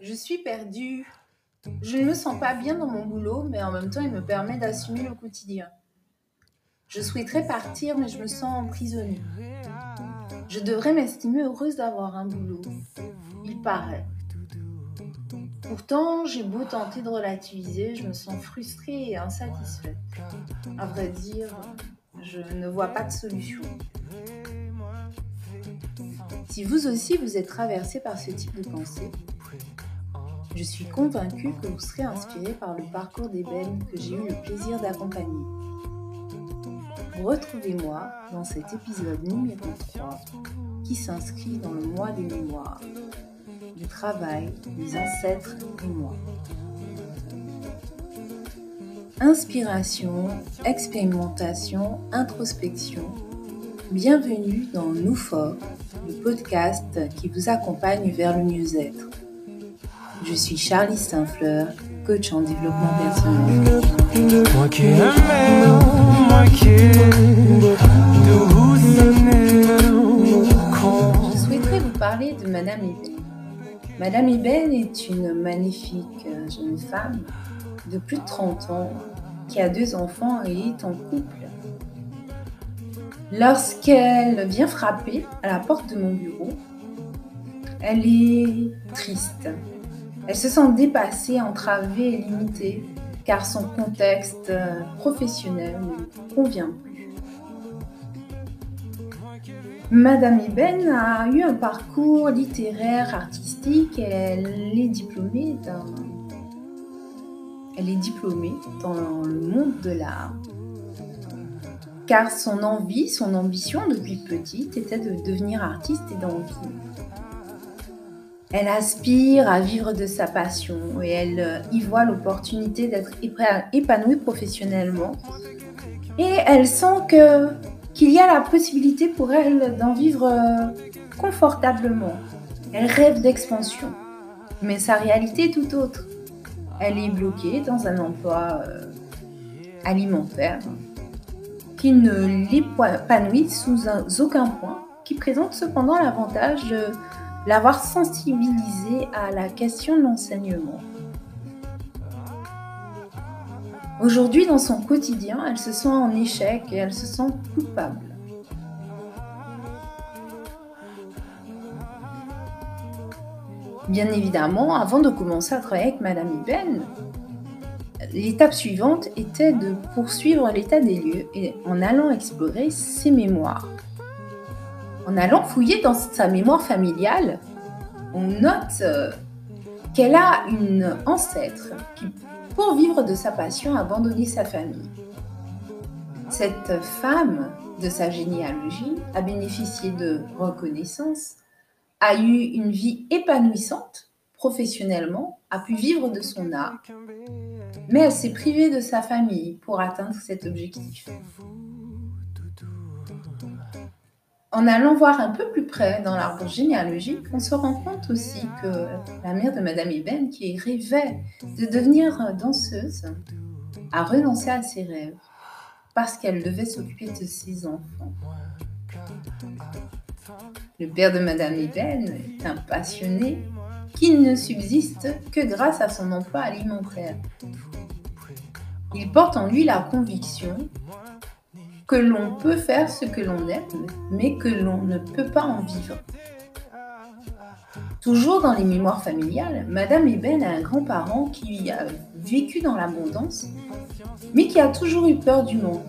Je suis perdue. Je ne me sens pas bien dans mon boulot, mais en même temps, il me permet d'assumer le quotidien. Je souhaiterais partir, mais je me sens emprisonnée. Je devrais m'estimer heureuse d'avoir un boulot. Il paraît. Pourtant, j'ai beau tenter de relativiser, je me sens frustrée et insatisfaite. À vrai dire, je ne vois pas de solution. Si vous aussi vous êtes traversé par ce type de pensée, je suis convaincue que vous serez inspiré par le parcours d'ébène que j'ai eu le plaisir d'accompagner. Retrouvez-moi dans cet épisode numéro 3 qui s'inscrit dans le mois des mémoires, du travail des ancêtres et moi. Inspiration, expérimentation, introspection. Bienvenue dans Nous le podcast qui vous accompagne vers le mieux-être. Je suis Charlie Saint-Fleur, coach en développement personnel. Je souhaiterais vous parler de Madame Eben. Madame Eben est une magnifique jeune femme de plus de 30 ans qui a deux enfants et est en couple. Lorsqu'elle vient frapper à la porte de mon bureau, elle est triste. Elle se sent dépassée, entravée et limitée car son contexte professionnel ne convient plus. Madame Eben a eu un parcours littéraire, artistique elle est diplômée d'un elle est diplômée dans le monde de l'art, car son envie, son ambition depuis petite était de devenir artiste et d'en vivre. Elle aspire à vivre de sa passion et elle euh, y voit l'opportunité d'être épanouie professionnellement. Et elle sent qu'il y a la possibilité pour elle d'en vivre euh, confortablement. Elle rêve d'expansion, mais sa réalité est tout autre elle est bloquée dans un emploi euh, alimentaire qui ne l'épanouit sous aucun point, qui présente cependant l'avantage de l'avoir sensibilisée à la question de l'enseignement. Aujourd'hui, dans son quotidien, elle se sent en échec et elle se sent coupable. Bien évidemment, avant de commencer à travailler avec Madame Iben, l'étape suivante était de poursuivre l'état des lieux et en allant explorer ses mémoires. En allant fouiller dans sa mémoire familiale, on note euh, qu'elle a une ancêtre qui, pour vivre de sa passion, a abandonné sa famille. Cette femme, de sa généalogie, a bénéficié de reconnaissance a eu une vie épanouissante professionnellement, a pu vivre de son art, mais elle s'est privée de sa famille pour atteindre cet objectif. En allant voir un peu plus près dans l'arbre généalogique, on se rend compte aussi que la mère de Madame Eben, qui rêvait de devenir danseuse, a renoncé à ses rêves parce qu'elle devait s'occuper de ses enfants. Le père de Madame Eben est un passionné qui ne subsiste que grâce à son emploi alimentaire. Il porte en lui la conviction que l'on peut faire ce que l'on aime, mais que l'on ne peut pas en vivre. Toujours dans les mémoires familiales, Madame Eben a un grand-parent qui a vécu dans l'abondance, mais qui a toujours eu peur du manque.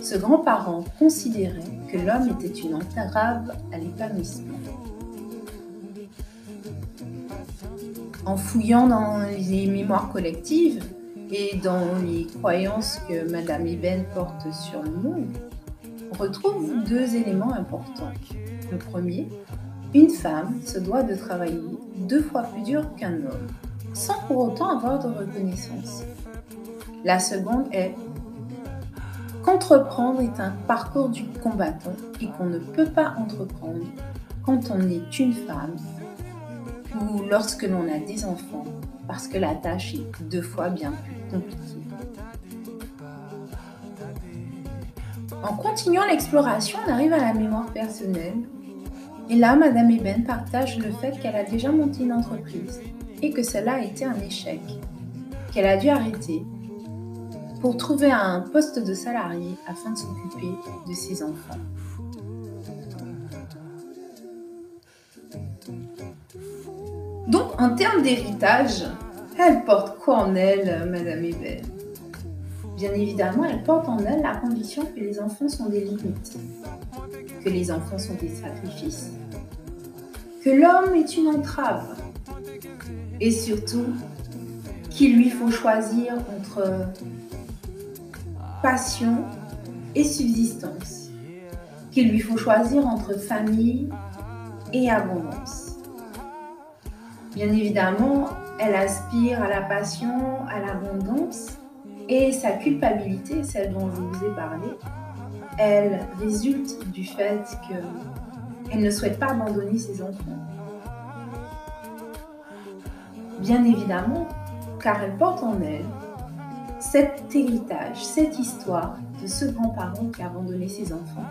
Ce grand-parent considérait que l'homme était une entrave à l'épanouissement. En fouillant dans les mémoires collectives et dans les croyances que Madame Eben porte sur le monde, on retrouve deux éléments importants. Le premier, une femme se doit de travailler deux fois plus dur qu'un homme, sans pour autant avoir de reconnaissance. La seconde est Qu'entreprendre est un parcours du combattant et qu'on ne peut pas entreprendre quand on est une femme ou lorsque l'on a des enfants, parce que la tâche est deux fois bien plus compliquée. En continuant l'exploration, on arrive à la mémoire personnelle Et là, Madame Eben partage le fait qu'elle a déjà monté une entreprise et que cela a été un échec, qu'elle a dû arrêter pour trouver un poste de salarié afin de s'occuper de ses enfants. Donc, en termes d'héritage, elle porte quoi en elle, Madame Eben Bien évidemment, elle porte en elle la conviction que les enfants sont des limites, que les enfants sont des sacrifices, que l'homme est une entrave, et surtout qu'il lui faut choisir entre passion et subsistance, qu'il lui faut choisir entre famille et abondance. Bien évidemment, elle aspire à la passion, à l'abondance, et sa culpabilité, celle dont je vous ai parlé, elle résulte du fait qu'elle ne souhaite pas abandonner ses enfants. Bien évidemment, car elle porte en elle cet héritage, cette histoire de ce grand-parent qui a abandonné ses enfants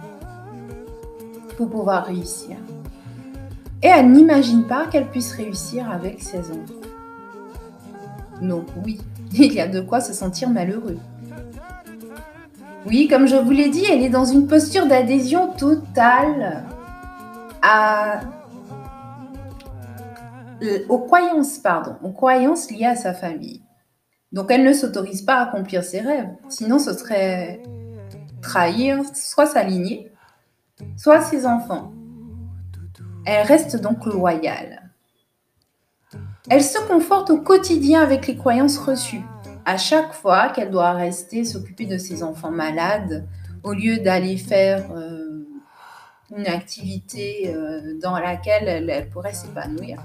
pour pouvoir réussir. Et elle n'imagine pas qu'elle puisse réussir avec ses enfants. Donc oui, il y a de quoi se sentir malheureux. Oui, comme je vous l'ai dit, elle est dans une posture d'adhésion totale à aux croyances, aux croyances liées à sa famille. Donc elle ne s'autorise pas à accomplir ses rêves, sinon ce serait trahir soit sa lignée, soit ses enfants. Elle reste donc loyale. Elle se conforte au quotidien avec les croyances reçues. À chaque fois qu'elle doit rester s'occuper de ses enfants malades, au lieu d'aller faire euh, une activité euh, dans laquelle elle, pourrait s'épanouir,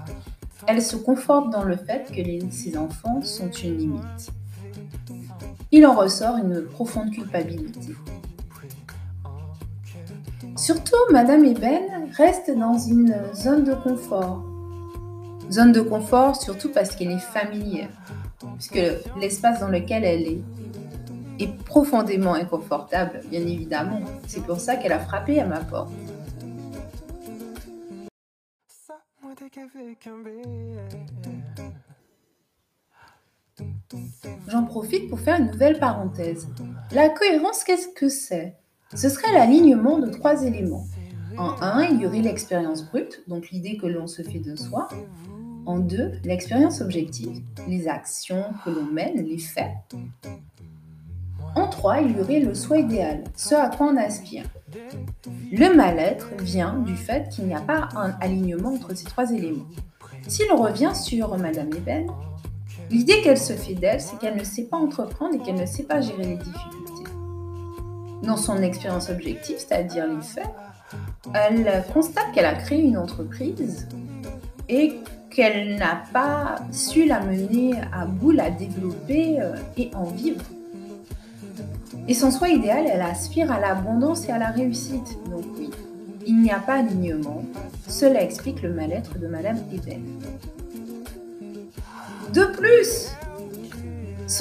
elle se conforte dans le fait que ses enfants sont une limite. Il en ressort une profonde culpabilité. Surtout, Madame Eben reste dans une zone de confort Zone de confort, surtout parce qu'elle est familière, puisque l'espace dans lequel elle est est profondément inconfortable, bien évidemment. C'est pour ça qu'elle a frappé à ma porte. J'en profite pour faire une nouvelle parenthèse. La cohérence, qu'est-ce que c'est? Ce serait l'alignement de trois éléments. En un, il y aurait l'expérience brute, donc l'idée que l'on se fait de soi. En deux, l'expérience objective, les actions que l'on mène, les faits. En trois, il y aurait le soi idéal, ce à quoi on aspire. Le mal-être vient du fait qu'il n'y a pas un alignement entre ces trois éléments. Si l'on revient sur Madame Eben, l'idée qu'elle se fait d'elle, c'est qu'elle ne sait pas entreprendre et qu'elle ne sait pas gérer les difficultés. Dans son expérience objective, c'est-à-dire les faits, elle constate qu'elle a créé une entreprise et qu'elle n'a pas su la mener à bout, la développer euh, et en vivre. Et son soi idéal, elle aspire à l'abondance et à la réussite. Donc oui, il n'y a pas d'alignement. Cela explique le mal-être de Madame Eben. De plus,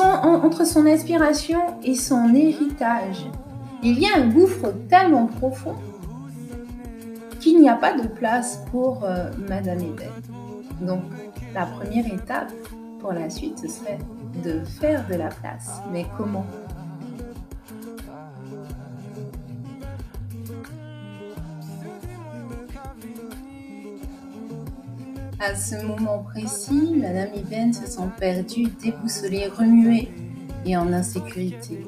entre son inspiration et son héritage, il y a un gouffre tellement profond qu'il n'y a pas de place pour euh, Madame Eben. Donc, la première étape pour la suite, ce serait de faire de la place. Mais comment? À ce moment précis, Madame Iben se sent perdue, déboussolée, remuée et en insécurité.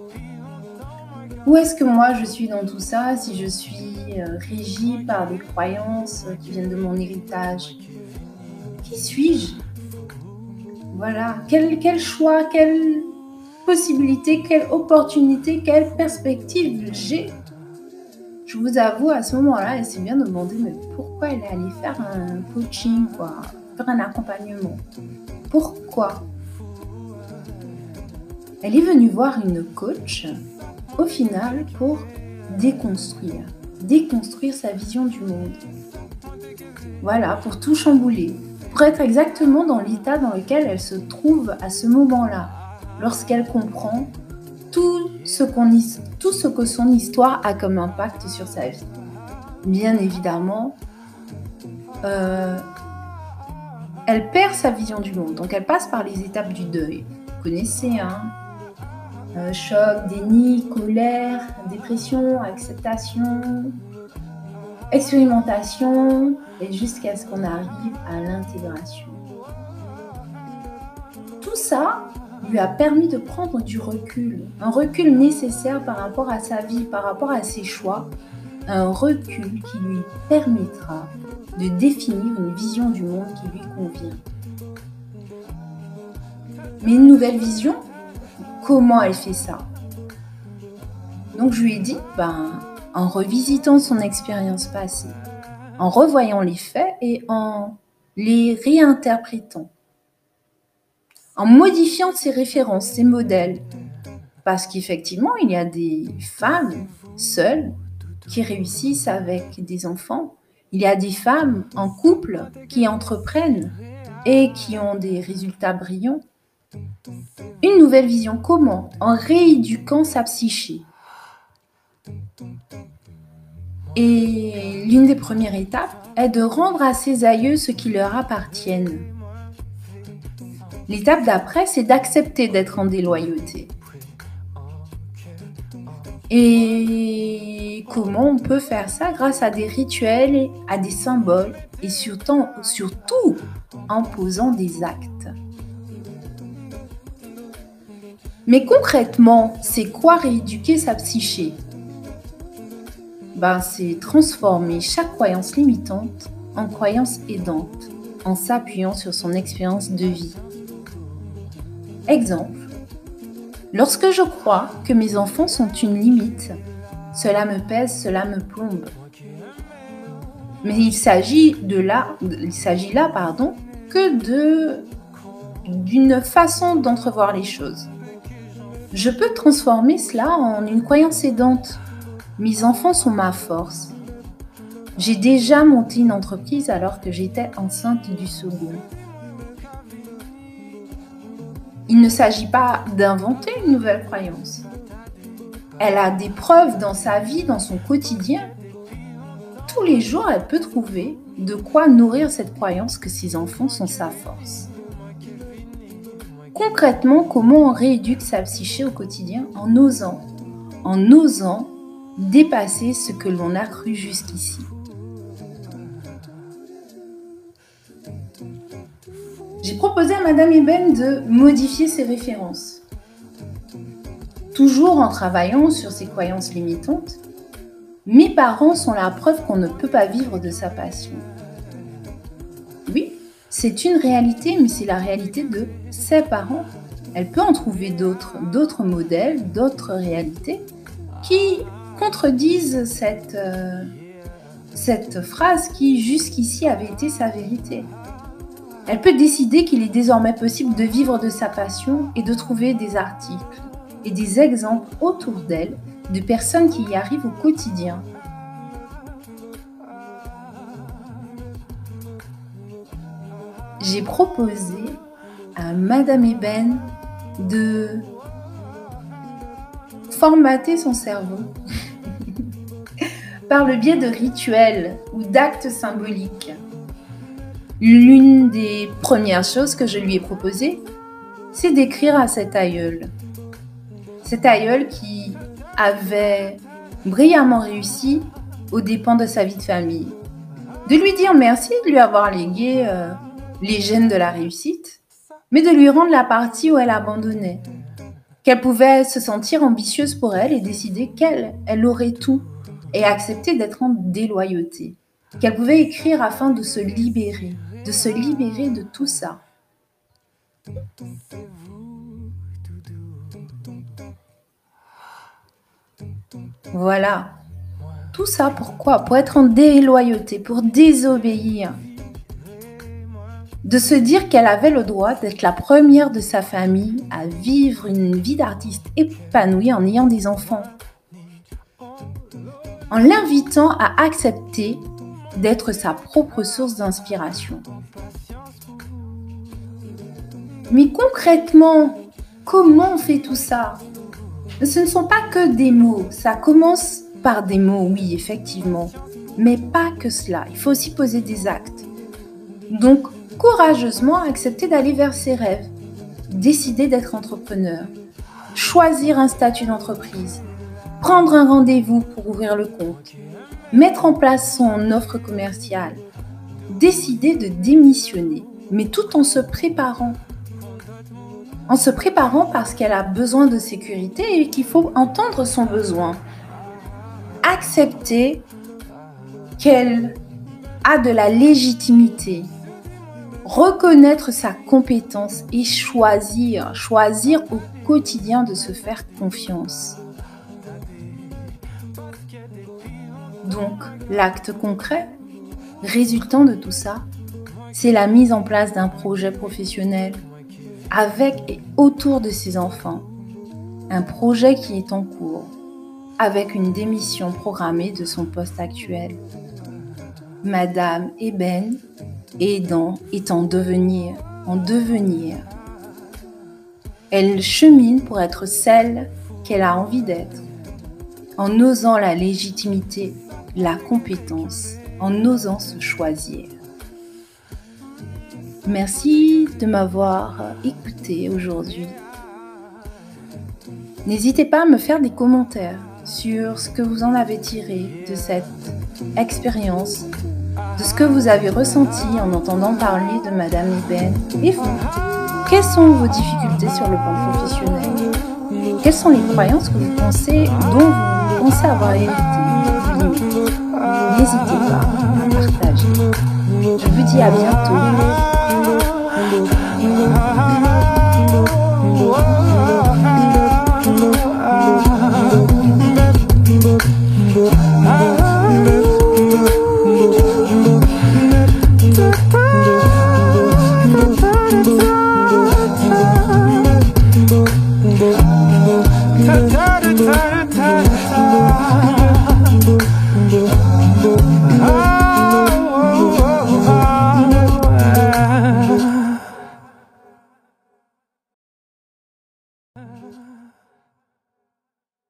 Où est-ce que moi je suis dans tout ça si je suis euh, régie par des croyances qui viennent de mon héritage? Qui suis-je? Voilà, quel, quel choix, quelle possibilité, quelle opportunité, quelle perspective j'ai? Je vous avoue, à ce moment-là, elle s'est bien demandé mais pourquoi elle est allée faire un coaching, quoi, faire un accompagnement. Pourquoi? Elle est venue voir une coach, final, pour déconstruire, déconstruire sa vision du monde. Voilà, pour tout chambouler, pour être exactement dans l'état dans lequel elle se trouve à ce moment-là, lorsqu'elle comprend tout ce, tout ce que son histoire a comme impact sur sa vie. Bien évidemment, euh, elle perd sa vision du monde. Donc elle passe par les étapes du deuil. Connaissez, hein euh, Choc, déni, colère, dépression, acceptation, expérimentation, et jusqu'à ce qu'on arrive à l'intégration. Tout ça lui a permis de prendre du recul, un recul nécessaire par rapport à sa vie, par rapport à ses choix, un recul qui lui permettra de définir une vision du monde qui lui convient. Mais une nouvelle vision, comment elle fait ça Donc je lui ai dit, ben, en revisitant son expérience passée, en revoyant les faits et en les réinterprétant, en modifiant ses références, ses modèles. Parce qu'effectivement, il y a des femmes seules qui réussissent avec des enfants. Il y a des femmes en couple qui entreprennent et qui ont des résultats brillants. Une nouvelle vision, comment En rééduquant sa psyché. Et l'une des premières étapes est de rendre à ses aïeux ce qui leur appartiennent. L'étape d'après, c'est d'accepter d'être en déloyauté. Et comment on peut faire ça Grâce à des rituels, à des symboles et surtout, surtout en posant des actes? Mais concrètement, c'est quoi rééduquer sa psyché? Ben, C'est transformer chaque croyance limitante en croyance aidante en s'appuyant sur son expérience de vie. Exemple, Lorsque je crois que mes enfants sont une limite, cela me pèse, cela me plombe. Mais il s'agit là, s'agit là, pardon, que d'une façon d'entrevoir les choses. Je peux transformer cela en une croyance aidante. Mes enfants sont ma force. J'ai déjà monté une entreprise alors que j'étais enceinte du second. Il ne s'agit pas d'inventer une nouvelle croyance. Elle a des preuves dans sa vie, dans son quotidien. Tous les jours, elle peut trouver de quoi nourrir cette croyance que ses enfants sont sa force. Concrètement, comment on rééduque sa psyché au quotidien en osant, en osant dépasser ce que l'on a cru jusqu'ici? J'ai proposé à Madame Eben de modifier ses références. Toujours en travaillant sur ses croyances limitantes, mes parents sont la preuve qu'on ne peut pas vivre de sa passion. C'est une réalité, mais c'est la réalité de ses parents. Elle peut en trouver d'autres, d'autres modèles, d'autres réalités qui contredisent cette, euh, cette phrase qui jusqu'ici avait été sa vérité. Elle peut décider qu'il est désormais possible de vivre de sa passion et de trouver des articles et des exemples autour d'elle de personnes qui y arrivent au quotidien. J'ai proposé à Madame Eben de formater son cerveau par le biais de rituels ou d'actes symboliques L'une des premières choses que je lui ai proposées, c'est d'écrire à cet aïeul. Cet aïeul qui avait brillamment réussi aux dépens de sa vie de famille. De lui dire merci de lui avoir légué euh, les gènes de la réussite, mais de lui rendre la partie où elle abandonnait. Qu'elle pouvait se sentir ambitieuse pour elle et décider qu'elle, elle aurait tout et accepter d'être en déloyauté. Qu'elle pouvait écrire afin de se libérer de se libérer de tout ça. Voilà. Tout ça pourquoi? Pour être en déloyauté, pour désobéir. De se dire qu'elle avait le droit d'être la première de sa famille à vivre une vie d'artiste épanouie en ayant des enfants. En l'invitant à accepter d'être sa propre source d'inspiration. Mais concrètement, comment on fait tout ça? Ce ne sont pas que des mots, ça commence par des mots, oui, effectivement. Mais pas que cela, il faut aussi poser des actes. Donc, courageusement accepter d'aller vers ses rêves, décider d'être entrepreneur, choisir un statut d'entreprise, prendre un rendez-vous pour ouvrir le compte, mettre en place son offre commerciale, décider de démissionner, mais tout en se préparant. En se préparant parce qu'elle a besoin de sécurité et qu'il faut entendre son besoin. Accepter qu'elle a de la légitimité, reconnaître sa compétence et choisir, choisir au quotidien de se faire confiance. Donc, l'acte concret résultant de tout ça, c'est la mise en place d'un projet professionnel avec et autour de ses enfants. Un projet qui est en cours, avec une démission programmée de son poste actuel. Madame Eben aidant est en devenir, en devenir. Elle chemine pour être celle qu'elle a envie d'être, en osant la légitimité, la compétence, en osant se choisir. Merci de m'avoir écouté aujourd'hui. N'hésitez pas à me faire des commentaires sur ce que vous en avez tiré de cette expérience de ce que vous avez ressenti en entendant parler de Madame Eben et vous. Quelles sont vos difficultés sur le plan professionnel? Quelles sont les croyances que vous pensez, dont vous pensez avoir hérité? N'hésitez pas à partager. Je vous dis à bientôt.